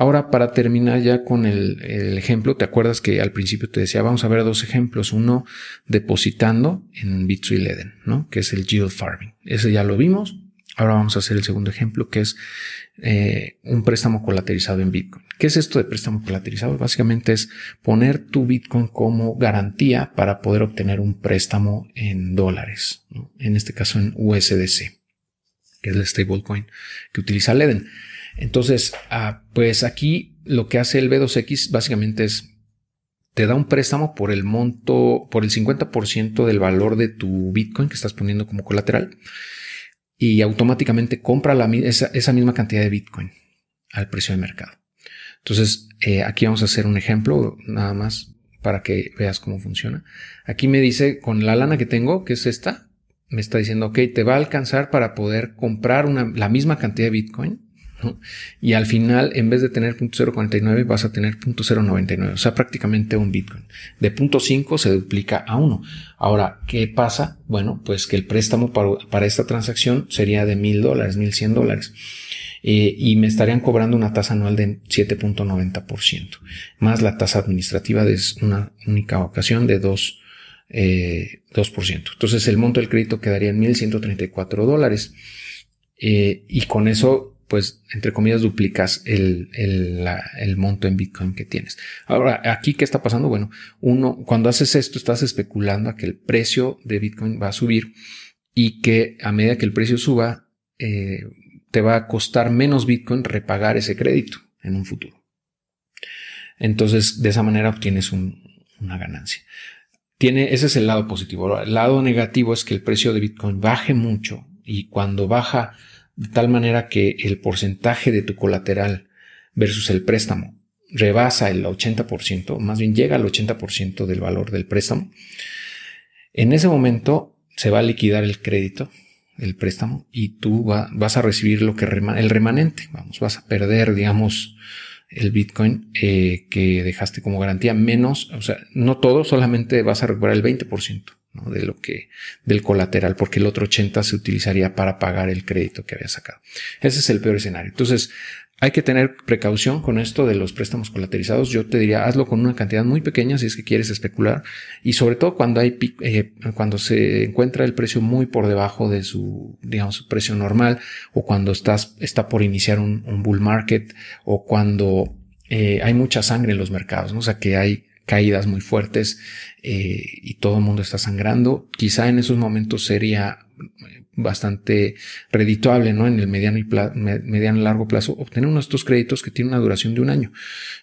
Ahora, para terminar ya con el, ejemplo, ¿te acuerdas que al principio te decía, vamos a ver dos ejemplos? Uno depositando en Bit3 Leden, ¿no? Que es el yield farming. Ese ya lo vimos. Ahora vamos a hacer el segundo ejemplo, que es eh, un préstamo colateralizado en Bitcoin. ¿Qué es esto de préstamo colateralizado? Básicamente es poner tu Bitcoin como garantía para poder obtener un préstamo en dólares, en este caso en USDC, que es el stablecoin que utiliza Leden. Entonces, ah, pues aquí lo que hace el B2X básicamente es te da un préstamo por el monto, por el 50% del valor de tu Bitcoin que estás poniendo como colateral y automáticamente compra esa, misma cantidad de Bitcoin al precio de mercado. Entonces, eh, aquí vamos a hacer un ejemplo nada más para que veas cómo funciona. Aquí me dice, con la lana que tengo, que es esta, me está diciendo, ok, te va a alcanzar para poder comprar la misma cantidad de Bitcoin y al final, en vez de tener .049, vas a tener .099, o sea, prácticamente un Bitcoin. De .5 se duplica a 1. Ahora, ¿qué pasa? Bueno, pues que el préstamo para, esta transacción sería de mil dólares, mil cien dólares. Eh, y me estarían cobrando una tasa anual de 7.90%, más la tasa administrativa de una única ocasión de 2%. Eh, 2%. Entonces el monto del crédito quedaría en 1.134 dólares. Eh, y con eso pues entre comillas duplicas el, el, monto en Bitcoin que tienes. Ahora, aquí, ¿qué está pasando? Bueno, uno, cuando haces esto, estás especulando a que el precio de Bitcoin va a subir y que a medida que el precio suba, eh, te va a costar menos Bitcoin repagar ese crédito en un futuro. Entonces, de esa manera obtienes una ganancia. Tiene, ese es el lado positivo. el lado negativo es que el precio de Bitcoin baje mucho y cuando baja de tal manera que el porcentaje de tu colateral versus el préstamo rebasa el 80%, más bien llega al 80% del valor del préstamo, en ese momento se va a liquidar el crédito, el préstamo, y tú vas a recibir lo que el remanente, vamos, vas a perder, digamos, el Bitcoin eh, que dejaste como garantía, menos, o sea, no todo, solamente vas a recuperar el 20% de lo que, del colateral, porque el otro 80 se utilizaría para pagar el crédito que había sacado. Ese es el peor escenario. Entonces, hay que tener precaución con esto de los préstamos colateralizados. Yo te diría, hazlo con una cantidad muy pequeña si es que quieres especular y sobre todo cuando hay, eh, cuando se encuentra el precio muy por debajo de su, digamos, su precio normal o cuando estás, está por iniciar un, bull market o cuando eh, hay mucha sangre en los mercados, ¿no? o sea que hay caídas muy fuertes eh, y todo el mundo está sangrando. Quizá en esos momentos sería eh, bastante redituable, ¿no? En el mediano y mediano largo plazo, obtener uno de estos créditos que tienen una duración de un año.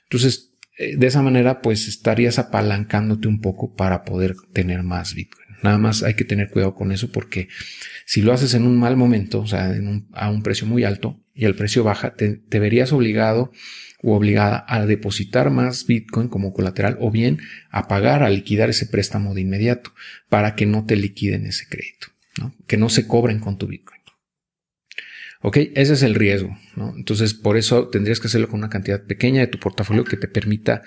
Entonces, eh, de esa manera, pues estarías apalancándote un poco para poder tener más Bitcoin. Nada más hay que tener cuidado con eso porque si lo haces en un mal momento, o sea, a un precio muy alto y el precio baja, te, verías obligado o obligada a depositar más Bitcoin como colateral o bien a pagar, a liquidar ese préstamo de inmediato para que no te liquiden ese crédito, ¿no? que no se cobren con tu Bitcoin. Ok, ese es el riesgo, ¿no? Entonces, por eso tendrías que hacerlo con una cantidad pequeña de tu portafolio que te permita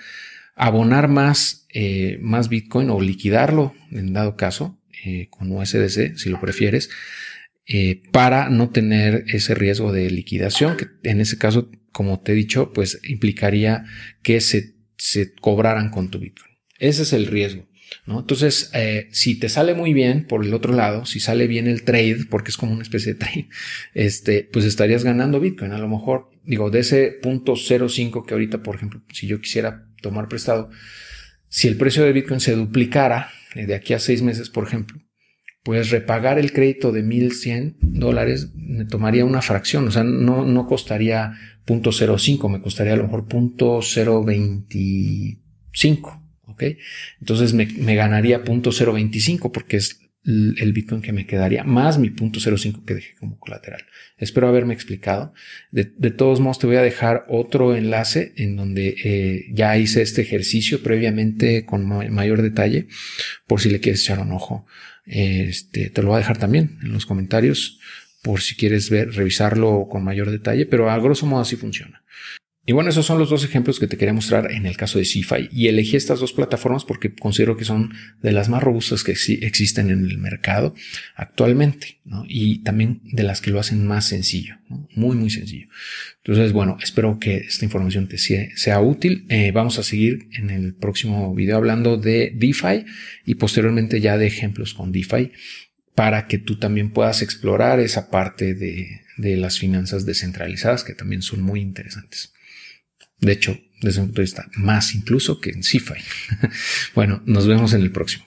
abonar más, eh, más Bitcoin o liquidarlo en dado caso eh, con USDC, si lo prefieres, eh, para no tener ese riesgo de liquidación, que en ese caso como te he dicho, pues implicaría que se, se cobraran con tu Bitcoin. Ese es el riesgo. Entonces, eh, si te sale muy bien por el otro lado, si sale bien el trade, porque es como una especie de trade, este, pues estarías ganando Bitcoin. A lo mejor, digo, de ese punto 0.5 que ahorita, por ejemplo, si yo quisiera tomar prestado, si el precio de Bitcoin se duplicara eh, de aquí a seis meses, por ejemplo, pues repagar el crédito de 1100 dólares me tomaría una fracción, o sea, no, no costaría 0.05, me costaría a lo mejor 0.025, Entonces me, me ganaría 0.025 porque es el Bitcoin que me quedaría, más mi 0.05 que dejé como colateral. Espero haberme explicado. De, todos modos, te voy a dejar otro enlace en donde eh, ya hice este ejercicio previamente con mayor detalle, por si le quieres echar un ojo. Este, te lo voy a dejar también en los comentarios por si quieres ver, revisarlo con mayor detalle, pero a grosso modo así funciona. Y bueno, esos son los dos ejemplos que te quería mostrar en el caso de CeFi. Y elegí estas dos plataformas porque considero que son de las más robustas que existen en el mercado actualmente. Y también de las que lo hacen más sencillo, muy, muy sencillo. Entonces, bueno, espero que esta información te sea, útil. Eh, vamos a seguir en el próximo video hablando de DeFi y posteriormente ya de ejemplos con DeFi para que tú también puedas explorar esa parte de, de las finanzas descentralizadas que también son muy interesantes. De hecho, desde un punto de vista más incluso que en CIFI. bueno, nos vemos en el próximo.